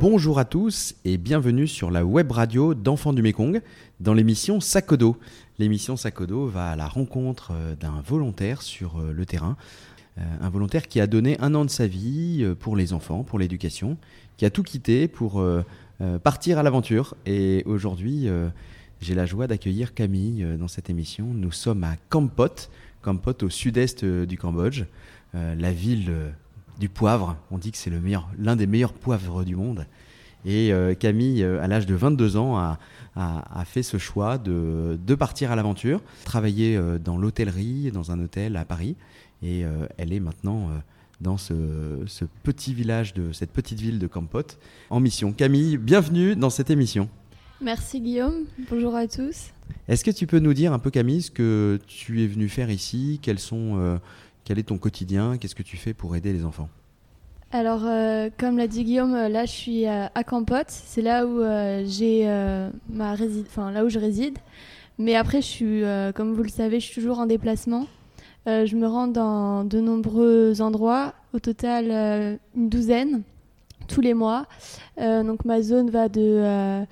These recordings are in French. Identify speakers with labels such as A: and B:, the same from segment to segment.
A: Bonjour à tous et bienvenue sur la web radio d'Enfants du Mékong dans l'émission Sakodo. L'émission Sakodo va à la rencontre euh, d'un volontaire sur euh, le terrain, euh, un volontaire qui a donné un an de sa vie pour les enfants, pour l'éducation, qui a tout quitté pour partir à l'aventure. Et aujourd'hui, j'ai la joie d'accueillir Camille dans cette émission. Nous sommes à Kampot, Kampot au sud-est du Cambodge, la ville du poivre. On dit que c'est l'un des meilleurs poivres du monde. Et euh, Camille, euh, à l'âge de 22 ans, a, fait ce choix de, partir à l'aventure, travailler euh, dans l'hôtellerie, dans un hôtel à Paris. Et elle est maintenant dans ce, petit village, de cette petite ville de Kampot, en mission. Camille, bienvenue dans cette émission.
B: Merci Guillaume, bonjour à tous.
A: Est-ce que tu peux nous dire un peu Camille ce que tu es venu faire ici? Quels sont quel est ton quotidien? Qu'est-ce que tu fais pour aider les enfants?
B: Alors, euh, comme l'a dit Guillaume, euh, là je suis à, Campote, c'est là où euh, j'ai ma enfin là où je réside. Mais après, je suis, comme vous le savez, je suis toujours en déplacement. je me rends dans de nombreux endroits, au total une douzaine tous les mois. donc ma zone va de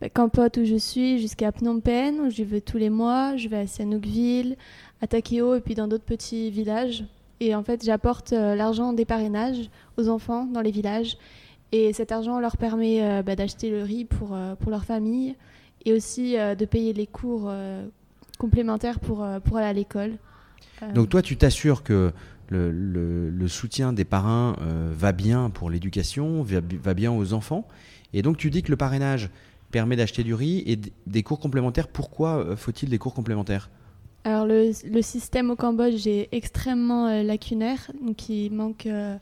B: bah, Campote où je suis jusqu'à Phnom Penh où je vais tous les mois. Je vais à Sihanoukville, à Takeo et puis dans d'autres petits villages. Et en fait, j'apporte euh, l'argent des parrainages aux enfants dans les villages. Et cet argent leur permet euh, bah, d'acheter le riz pour, euh, pour leur famille et aussi de payer les cours complémentaires pour, pour aller à l'école.
A: Donc toi, tu t'assures que le, le, soutien des parrains va bien pour l'éducation, va, va, bien aux enfants. Et donc tu dis que le parrainage permet d'acheter du riz et des cours complémentaires. Pourquoi faut-il des cours complémentaires?
B: Alors le, système au Cambodge est extrêmement euh, lacunaire, donc il manque. Euh,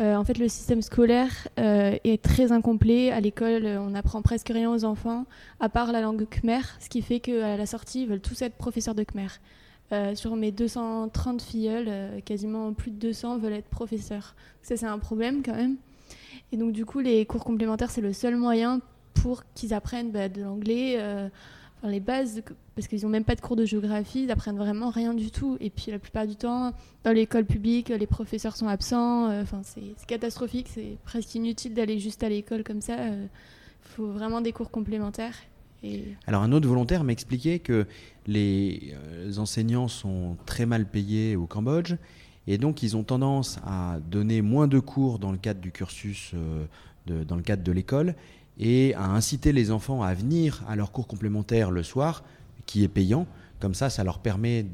B: euh, en fait, le système scolaire est très incomplet. À l'école, on n'apprend presque rien aux enfants, à part la langue khmer, ce qui fait qu'à la sortie, ils veulent tous être professeurs de khmer. sur mes 230 filleuls, quasiment plus de 200 veulent être professeurs. Ça, c'est un problème quand même. Et donc, du coup, les cours complémentaires, c'est le seul moyen pour qu'ils apprennent bah, de l'anglais les bases, parce qu'ils n'ont même pas de cours de géographie, ils apprennent vraiment rien du tout. Et puis la plupart du temps, dans l'école publique, les professeurs sont absents. Euh, enfin, c'est catastrophique, c'est presque inutile d'aller juste à l'école comme ça. Il euh, faut vraiment des cours complémentaires.
A: Alors un autre volontaire m'expliquait que les euh, enseignants sont très mal payés au Cambodge et donc ils ont tendance à donner moins de cours dans le cadre du cursus, dans le cadre de l'école et à inciter les enfants à venir à leur cours complémentaire le soir, qui est payant. Comme ça, ça leur permet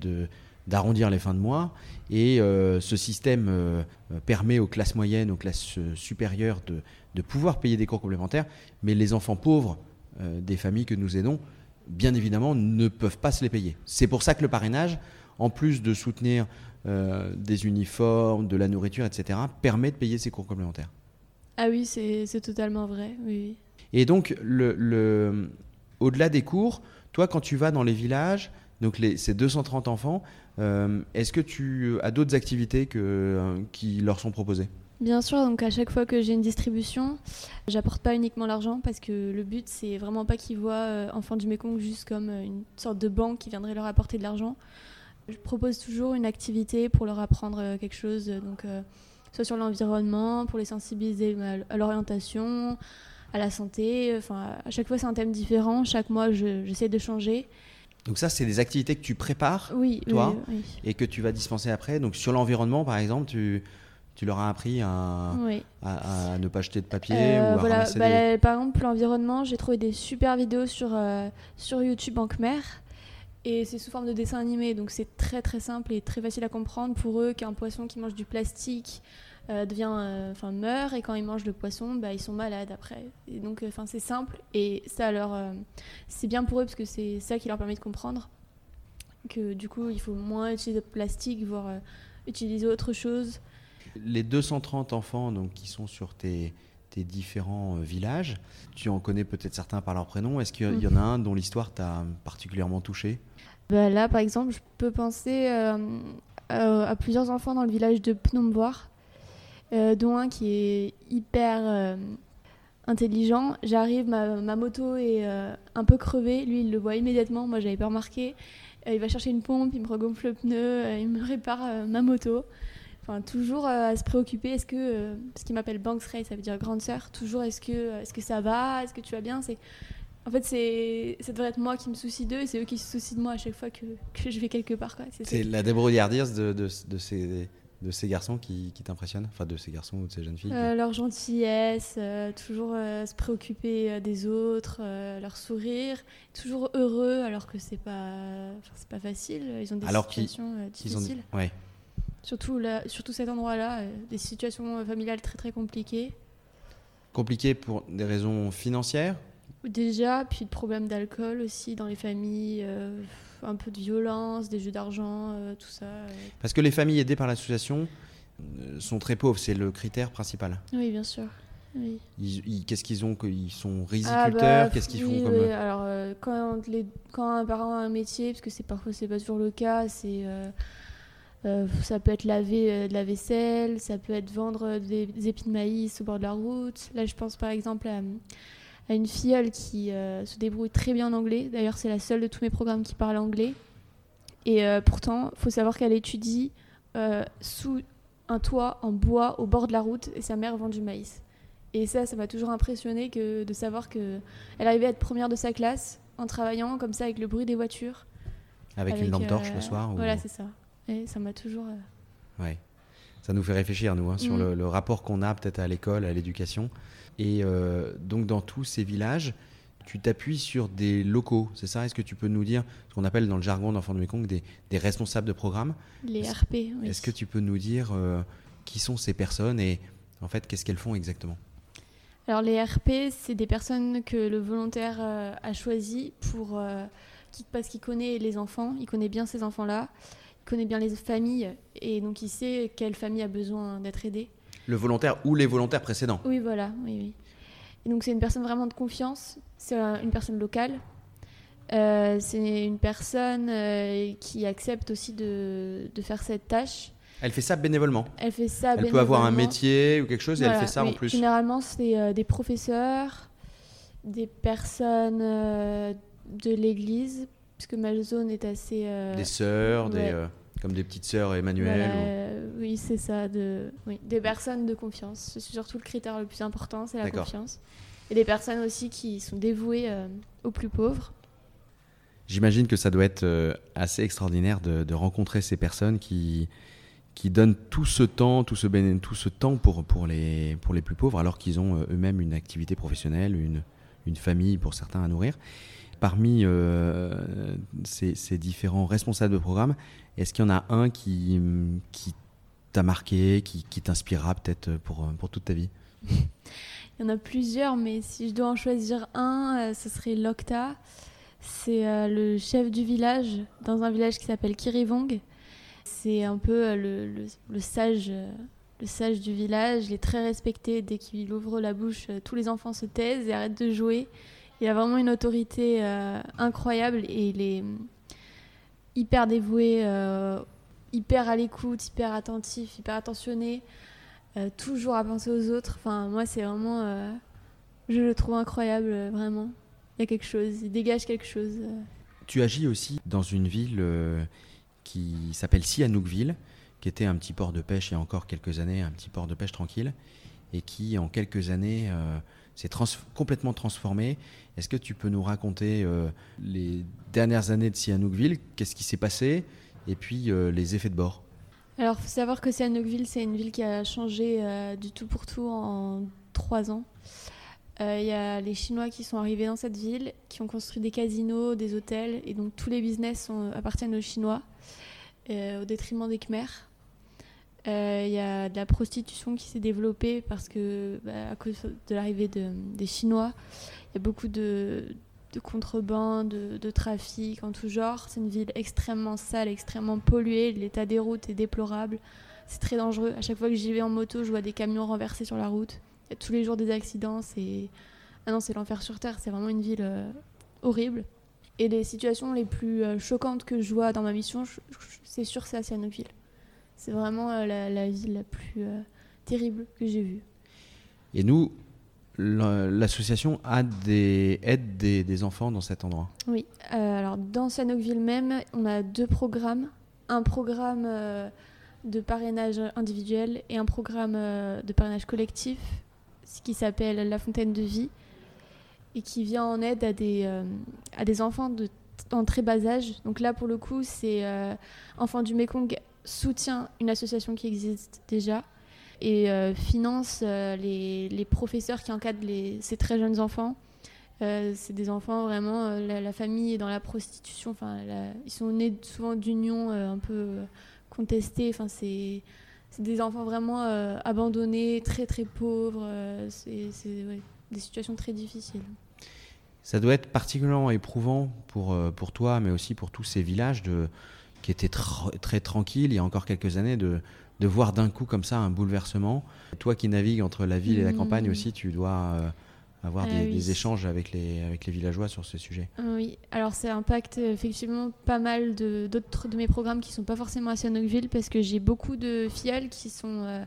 A: d'arrondir les fins de mois. Et euh, ce système euh, permet aux classes moyennes, aux classes euh, supérieures de, de, pouvoir payer des cours complémentaires. Mais les enfants pauvres des familles que nous aidons, bien évidemment, ne peuvent pas se les payer. C'est pour ça que le parrainage, en plus de soutenir des uniformes, de la nourriture, etc., permet de payer ces cours complémentaires.
B: Ah oui, c'est totalement vrai. Oui.
A: Et donc, le, au-delà des cours, toi, quand tu vas dans les villages, donc ces 230 enfants, euh, est-ce que tu as d'autres activités euh, qui leur sont proposées?
B: Bien sûr, donc à chaque fois que j'ai une distribution, j'apporte pas uniquement l'argent parce que le but c'est vraiment pas qu'ils voient euh, Enfants du Mékong juste comme une sorte de banque qui viendrait leur apporter de l'argent. Je propose toujours une activité pour leur apprendre quelque chose, donc soit sur l'environnement, pour les sensibiliser à l'orientation, à la santé. Enfin, à chaque fois, c'est un thème différent. Chaque mois, j'essaie de changer.
A: Donc ça, c'est des activités que tu prépares,
B: oui,
A: toi,
B: oui,
A: et que tu vas dispenser après. Donc sur l'environnement, par exemple, tu, tu leur as appris à, à, ne pas jeter de papier euh, ou à
B: voilà.
A: Bah,
B: Par exemple, l'environnement, j'ai trouvé des super vidéos sur, euh, sur YouTube en Khmer. Et c'est sous forme de dessin animé, donc c'est très très simple et très facile à comprendre pour eux qu'un poisson qui mange du plastique euh, devient, euh, meurt et quand ils mangent le poisson, bah, ils sont malades après. Et donc, enfin c'est simple et ça leur, euh, c'est bien pour eux parce que c'est ça qui leur permet de comprendre que du coup il faut moins utiliser de plastique, voire utiliser autre chose.
A: Les 230 enfants donc qui sont sur tes tes différents villages. Tu en connais peut-être certains par leur prénom. Est-ce qu'il y, en a un dont l'histoire t'a particulièrement touché?
B: Bah Là, par exemple, je peux penser à plusieurs enfants dans le village de Pnomboir, euh, dont un qui est hyper euh, intelligent. J'arrive, ma, moto est euh, un peu crevée, lui il le voit immédiatement, moi j'avais pas remarqué. il va chercher une pompe, il me regonfle le pneu, il me répare ma moto. Enfin, toujours euh, à se préoccuper, est-ce que, euh, ce qui m'appelle Banks Ray, ça veut dire grande sœur, toujours est-ce que, euh, est-ce que ça va, est-ce que tu vas bien? C'est... En fait, c'est, ça devrait être moi qui me soucie d'eux et c'est eux qui se soucient de moi à chaque fois que, que je vais quelque part. Quoi. C'est,
A: C'est la débrouillardière de, de, de ces, de ces garçons qui, qui t'impressionnent Enfin, de ces garçons ou de ces jeunes filles
B: Euh, leur gentillesse, euh, toujours euh, se préoccuper des autres, leur sourire, toujours heureux alors que c'est pas, c'est pas facile. Ils ont des
A: Alors
B: situations
A: ont-
B: difficiles.
A: Ouais.
B: Surtout, là, surtout cet endroit-là, des situations familiales très très compliquées.
A: Compliqué pour des raisons financières
B: Déjà, puis de problèmes d'alcool aussi dans les familles, euh, un peu de violence, des jeux d'argent, euh, tout ça. euh.
A: Parce que les familles aidées par l'association sont très pauvres, c'est le critère principal.
B: Oui, bien sûr. Oui.
A: Qu'est-ce qu'ils ont Ils sont
B: Ah,
A: riziculteurs
B: bah,
A: Qu'est-ce qu'ils
B: oui,
A: font comme...
B: oui. Alors, quand, les, quand un parent a un métier, parce que c'est parfois c'est pas toujours le cas, c'est euh, ça peut être laver euh, de la vaisselle, ça peut être vendre des, des épis de maïs au bord de la route. Là, je pense par exemple à, à une filleule qui euh, se débrouille très bien en anglais. D'ailleurs, c'est la seule de tous mes programmes qui parle anglais. Et euh, pourtant, faut savoir qu'elle étudie euh, sous un toit en bois au bord de la route et sa mère vend du maïs. Et ça, ça m'a toujours impressionné que de savoir que elle arrivait à être première de sa classe en travaillant comme ça avec le bruit des voitures.
A: Avec, une lampe torche
B: euh,
A: le soir ou-
B: Voilà, c'est ça. Et ça m'a toujours.
A: Ouais. Ça nous fait réfléchir, nous, hein, sur
B: Mm.
A: le, le rapport qu'on a peut-être à l'école, à l'éducation. Et euh, donc, dans tous ces villages, tu t'appuies sur des locaux, c'est ça? Est-ce que tu peux nous dire ce qu'on appelle dans le jargon d'Enfants de Mekong des, des responsables de programme
B: les RP. oui.
A: Est-ce que tu peux nous dire euh, qui sont ces personnes et en fait, qu'est-ce qu'elles font exactement?
B: Alors les RP, c'est des personnes que le volontaire euh, a choisi pour parce qu'il connaît les enfants, il connaît bien ces enfants-là, connaît bien les familles et donc il sait quelle famille a besoin d'être aidée.
A: Le volontaire ou les volontaires précédents
B: Oui, voilà, oui, oui. Et donc c'est une personne vraiment de confiance, c'est une personne locale. Euh, c'est une personne euh, qui accepte aussi de, de faire cette tâche.
A: Elle fait ça bénévolement.
B: Elle fait ça
A: Elle peut avoir un
B: bénévolement.
A: métier ou quelque chose et elle fait ça en plus.
B: Généralement, c'est euh, des professeurs, des personnes de l'église, puisque ma zone est assez.
A: Des sœurs, des,
B: ouais.
A: Comme des petites sœurs Emmanuel.
B: voilà,
A: ou-
B: euh, Oui, c'est ça. De, oui, des personnes de confiance. C'est surtout le critère le plus important, c'est la confiance. Et des personnes aussi qui sont dévouées euh, aux plus pauvres.
A: J'imagine que ça doit être euh, assez extraordinaire de, de rencontrer ces personnes qui, qui donnent tout ce temps, tout ce, tout ce temps pour, pour, les, pour les plus pauvres, alors qu'ils ont eux-mêmes une activité professionnelle, une, une famille pour certains à nourrir. Parmi euh, ces, différents responsables de programme, est-ce qu'il y en a un qui, t'a marqué, qui, t'inspirera peut-être pour, toute ta vie?
B: Il y en a plusieurs, mais si je dois en choisir un, euh, ce serait Lokta. C'est euh, le chef du village, dans un village qui s'appelle Kirivong. C'est un peu le, sage, le sage du village. Il est très respecté. Dès qu'il ouvre la bouche, tous les enfants se taisent et arrêtent de jouer. Il a vraiment une autorité euh, incroyable et il est hum, hyper dévoué, euh, hyper à l'écoute, hyper attentif, hyper attentionné. Euh, toujours à penser aux autres. Enfin, moi, c'est vraiment. je le trouve incroyable, vraiment. Il y a quelque chose, il dégage quelque chose.
A: Tu agis aussi dans une ville qui s'appelle Sihanoukville, qui était un petit port de pêche il y a encore quelques années, un petit port de pêche tranquille, et qui en quelques années trans- complètement transformé. Est-ce que tu peux nous raconter euh, les dernières années de Sihanoukville Qu'est-ce qui s'est passé Et puis euh, les effets de bord?
B: Alors, faut savoir que Sihanoukville, c'est une ville qui a changé euh, du tout pour tout en trois ans. Il y a les Chinois qui sont arrivés dans cette ville, qui ont construit des casinos, des hôtels, et donc tous les business appartiennent aux Chinois, au détriment des Khmers. Euh, Il y a de la prostitution qui s'est développée parce que, bah, à cause de l'arrivée de- des Chinois, il y a beaucoup de, de contrebande, de, trafic en tout genre. C'est une ville extrêmement sale, extrêmement polluée. L'état des routes est déplorable. C'est très dangereux. À chaque fois que j'y vais en moto, je vois des camions renversés sur la route. Il y a tous les jours des accidents. C'est ah non, c'est l'enfer sur terre. C'est vraiment une ville euh, horrible. Et les situations les plus euh, choquantes que je vois dans ma mission, c'est sûr c'est à. C'est vraiment euh, la, la ville la plus euh, terrible que j'ai vue.
A: Et nous, la- l'association a des, aide des, des enfants dans cet endroit.
B: Oui, euh, alors dans Sanookville même, on a deux programmes. Un programme euh, de parrainage individuel et un programme de parrainage collectif, ce qui s'appelle La Fontaine de Vie, et qui vient en aide à des, à des enfants de, en très bas âge. Donc là, pour le coup, c'est Enfants du Mekong soutient une association qui existe déjà et euh, finance euh, les, les, professeurs qui encadrent les, ces très jeunes enfants. Euh, c'est des enfants vraiment, la, famille est dans la prostitution, enfin, ils sont nés souvent d'unions un peu contestées. Enfin, c'est des enfants vraiment abandonnés, très très pauvres. c'est des situations très difficiles.
A: Ça doit être particulièrement éprouvant pour, pour toi, mais aussi pour tous ces villages qui étaient très tranquilles il y a encore quelques années, de, de voir d'un coup comme ça un bouleversement. Toi qui navigues entre la ville et la campagne mmh. aussi, tu dois euh, avoir ah des, échanges avec les, avec les villageois sur ce sujet.
B: Oui, alors ça impacte effectivement pas mal d'autres de, mes programmes qui sont pas forcément à Sianoukville parce que j'ai beaucoup de filles qui sont, euh,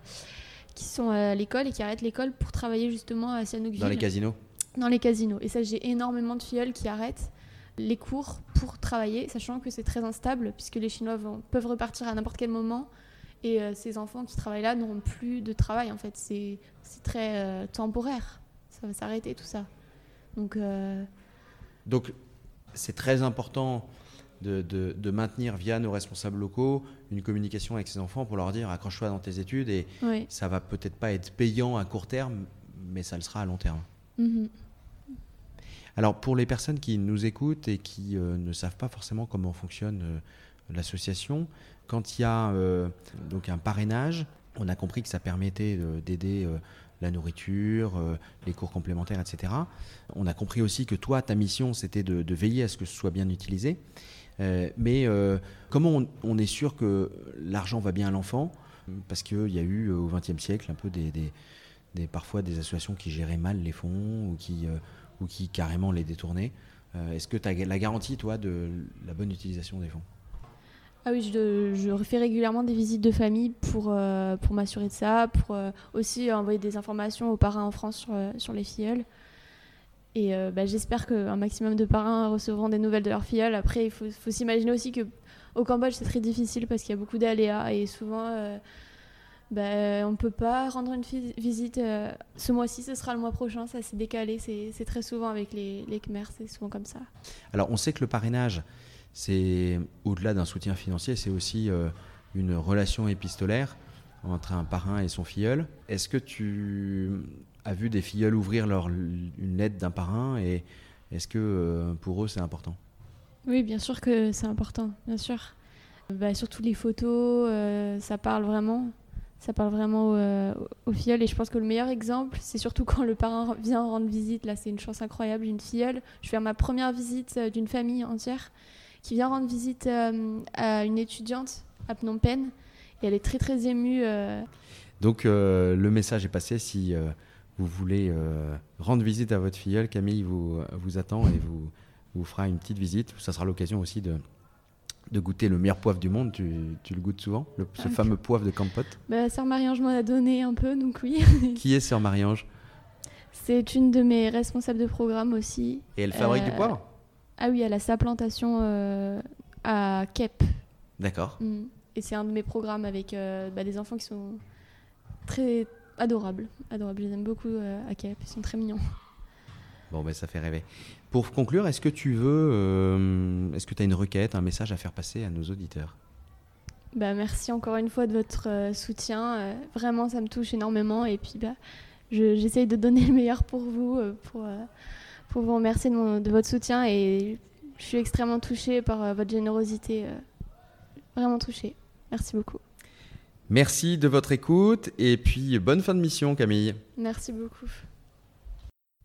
B: qui sont à l'école et qui arrêtent l'école pour travailler justement à Sianoukville.
A: Dans les casinos
B: Dans les casinos. Et ça, j'ai énormément de filles qui arrêtent les cours pour travailler, sachant que c'est très instable puisque les Chinois peuvent repartir à n'importe quel moment. Et euh, ces enfants qui travaillent là n'auront plus de travail, en fait. C'est très euh, temporaire. Ça va s'arrêter, tout ça. Donc, euh,
A: Donc c'est très important de, de, maintenir via nos responsables locaux une communication avec ces enfants pour leur dire accroche-toi dans tes études et ça va peut-être pas être payant à court terme, mais ça le sera à long terme. Mhm. Alors pour les personnes qui nous écoutent et qui ne savent pas forcément comment fonctionne l'association, quand il y a euh, donc un parrainage, on a compris que ça permettait d'aider euh, la nourriture, euh, les cours complémentaires, etc. On a compris aussi que toi, ta mission, c'était de, veiller à ce que ce soit bien utilisé. mais comment on, est sûr que l'argent va bien à l'enfant? Parce qu'il y a eu au XXe siècle un peu des, parfois des associations qui géraient mal les fonds ou qui, qui carrément les détournaient. Est-ce que tu as la garantie, toi, de la bonne utilisation des fonds?
B: Ah oui, je, je, refais régulièrement des visites de famille pour, euh, pour m'assurer de ça, pour euh, aussi envoyer des informations aux parrains en France sur, euh, sur les filleuls. Et bah, j'espère qu'un maximum de parrains recevront des nouvelles de leurs filleuls. Après, il faut, faut s'imaginer aussi qu'au Cambodge, c'est très difficile parce qu'il y a beaucoup d'aléas et souvent, bah, on ne peut pas rendre une visite ce mois-ci, ce sera le mois prochain, ça s'est décalé. C'est très souvent avec les, les Khmers, c'est souvent comme ça.
A: Alors, on sait que le parrainage c'est au-delà d'un soutien financier, c'est aussi euh, une relation épistolaire entre un parrain et son filleul. Est-ce que tu as vu des filleuls ouvrir leur, une lettre d'un parrain et est-ce que euh, pour eux c'est important?
B: Oui, bien sûr que c'est important, bien sûr. Bah, surtout les photos, euh, ça parle vraiment. Ça parle vraiment au, filleul et je pense que le meilleur exemple, c'est surtout quand le parrain vient rendre visite. Là, c'est une chance incroyable. Une filleule, je fais ma première visite d'une famille entière qui vient rendre visite euh, à une étudiante à Phnom Penh. Et elle est très très émue. Euh.
A: Donc euh, le message est passé. Si vous voulez rendre visite à votre filleule, Camille vous, vous attend et vous, vous fera une petite visite. Ça sera l'occasion aussi de, de goûter le meilleur poivre du monde. Tu, tu le goûtes souvent, le, ce ah, fameux poivre de Campote?
B: Bah, Sœur Marie-Ange m'en a donné un peu, donc oui.
A: Qui est Sœur Marie-Ange?
B: C'est une de mes responsables de programme aussi.
A: Et elle fabrique du poivre?
B: Ah oui, elle a sa plantation euh, à Kep.
A: D'accord.
B: Mm. Et c'est un de mes programmes avec euh, bah, des enfants qui sont très adorables. Adorables, je les aime beaucoup euh, à Kep, ils sont très mignons.
A: Bon, ben ça fait rêver. Pour conclure, est-ce que tu veux, est-ce que tu as une requête, un message à faire passer à nos auditeurs?
B: Bah, Merci encore une fois de votre soutien. vraiment, ça me touche énormément. Et puis, bah, j'essaye de donner le meilleur pour vous, pour pour vous remercier de, votre soutien et je suis extrêmement touchée par euh, votre générosité. Euh, vraiment touchée. Merci beaucoup.
A: Merci de votre écoute et puis bonne fin de mission Camille.
B: Merci beaucoup.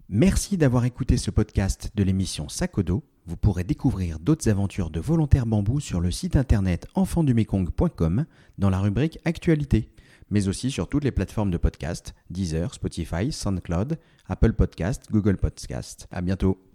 A: Merci d'avoir écouté ce podcast de l'émission Sakodo. Vous pourrez découvrir d'autres aventures de volontaires bambou sur le site internet enfandumekong.com dans la rubrique Actualité mais aussi sur toutes les plateformes de podcast, Deezer, Spotify, SoundCloud, Apple Podcast, Google Podcast. À bientôt.